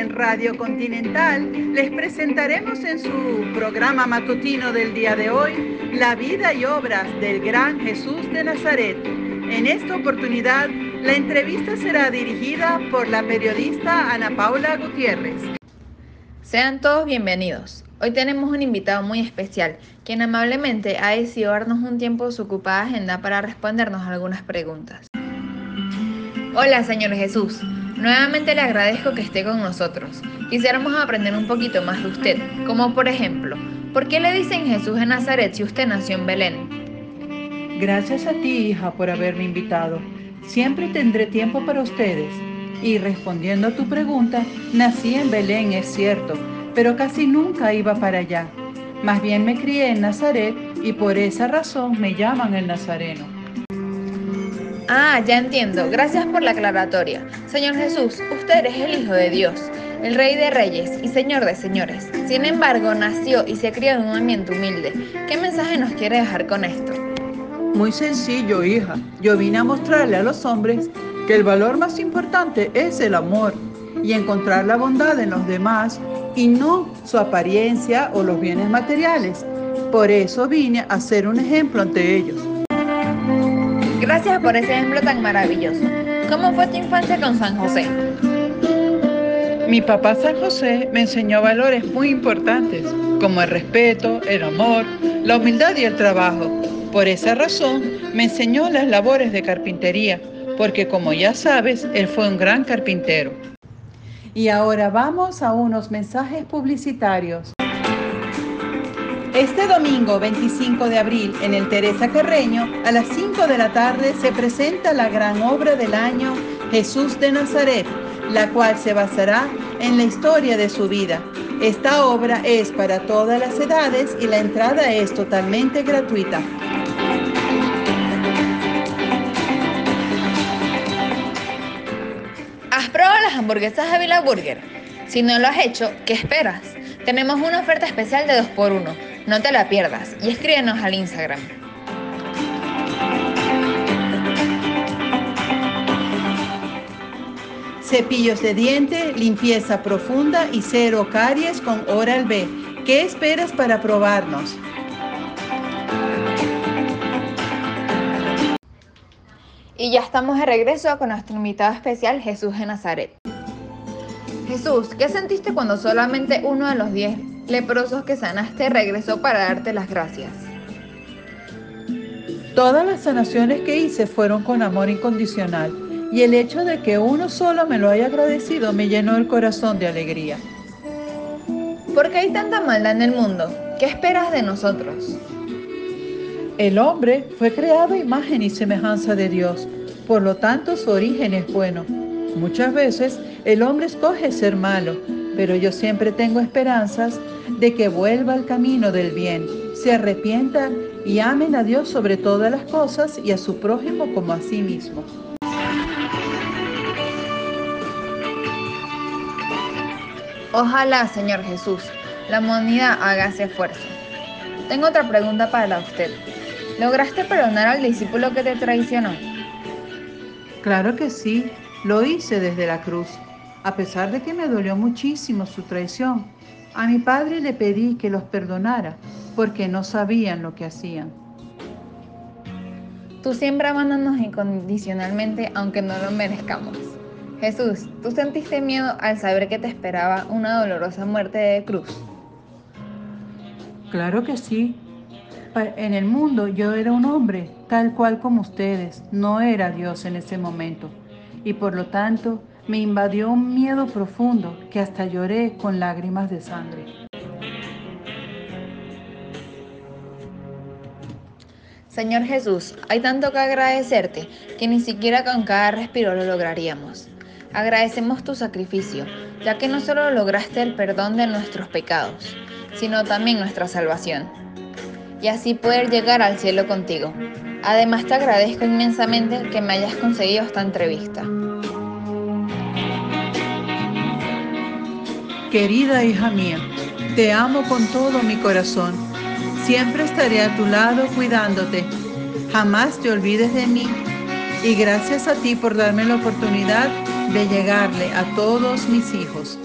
en Radio Continental, les presentaremos en su programa matutino del día de hoy la vida y obras del gran Jesús de Nazaret. En esta oportunidad, la entrevista será dirigida por la periodista Ana Paula Gutiérrez. Sean todos bienvenidos. Hoy tenemos un invitado muy especial, quien amablemente ha decidido darnos un tiempo de su ocupada agenda para respondernos algunas preguntas. Hola, Señor Jesús. Nuevamente le agradezco que esté con nosotros. Quisiéramos aprender un poquito más de usted, como por ejemplo, ¿por qué le dicen Jesús de Nazaret si usted nació en Belén? Gracias a ti, hija, por haberme invitado. Siempre tendré tiempo para ustedes. Y respondiendo a tu pregunta, nací en Belén, es cierto, pero casi nunca iba para allá. Más bien me crié en Nazaret y por esa razón me llaman el Nazareno. Ah, ya entiendo. Gracias por la aclaratoria. Señor Jesús, usted es el Hijo de Dios, el Rey de Reyes y Señor de Señores. Sin embargo, nació y se crió en un ambiente humilde. ¿Qué mensaje nos quiere dejar con esto? Muy sencillo, hija. Yo vine a mostrarle a los hombres que el valor más importante es el amor y encontrar la bondad en los demás y no su apariencia o los bienes materiales. Por eso vine a ser un ejemplo ante ellos. Gracias por ese ejemplo tan maravilloso. ¿Cómo fue tu infancia con San José? Mi papá San José me enseñó valores muy importantes, como el respeto, el amor, la humildad y el trabajo. Por esa razón me enseñó las labores de carpintería, porque como ya sabes, él fue un gran carpintero. Y ahora vamos a unos mensajes publicitarios. Este domingo 25 de abril en el Teresa Carreño a las 5 de la tarde se presenta la gran obra del año Jesús de Nazaret, la cual se basará en la historia de su vida. Esta obra es para todas las edades y la entrada es totalmente gratuita. ¿Has probado las hamburguesas de Villa Burger? Si no lo has hecho, ¿qué esperas? Tenemos una oferta especial de 2x1 no te la pierdas y escríbenos al Instagram. Cepillos de diente, limpieza profunda y cero caries con Oral B. ¿Qué esperas para probarnos? Y ya estamos de regreso con nuestro invitado especial Jesús de Nazaret. Jesús, ¿qué sentiste cuando solamente uno de los diez leprosos que sanaste regresó para darte las gracias. Todas las sanaciones que hice fueron con amor incondicional y el hecho de que uno solo me lo haya agradecido me llenó el corazón de alegría. ¿Por qué hay tanta maldad en el mundo? ¿Qué esperas de nosotros? El hombre fue creado a imagen y semejanza de Dios, por lo tanto su origen es bueno. Muchas veces el hombre escoge ser malo, pero yo siempre tengo esperanzas de que vuelva al camino del bien, se arrepienta y amen a Dios sobre todas las cosas y a su prójimo como a sí mismo. Ojalá, Señor Jesús, la humanidad haga ese esfuerzo. Tengo otra pregunta para usted. ¿Lograste perdonar al discípulo que te traicionó? Claro que sí, lo hice desde la cruz a pesar de que me dolió muchísimo su traición. A mi padre le pedí que los perdonara porque no sabían lo que hacían. Tú siempre abandonas incondicionalmente aunque no lo merezcamos. Jesús, ¿tú sentiste miedo al saber que te esperaba una dolorosa muerte de cruz? Claro que sí. En el mundo yo era un hombre, tal cual como ustedes. No era Dios en ese momento. Y por lo tanto, me invadió un miedo profundo que hasta lloré con lágrimas de sangre. Señor Jesús, hay tanto que agradecerte que ni siquiera con cada respiro lo lograríamos. Agradecemos tu sacrificio, ya que no solo lograste el perdón de nuestros pecados, sino también nuestra salvación. Y así poder llegar al cielo contigo. Además te agradezco inmensamente que me hayas conseguido esta entrevista. Querida hija mía, te amo con todo mi corazón. Siempre estaré a tu lado cuidándote. Jamás te olvides de mí. Y gracias a ti por darme la oportunidad de llegarle a todos mis hijos.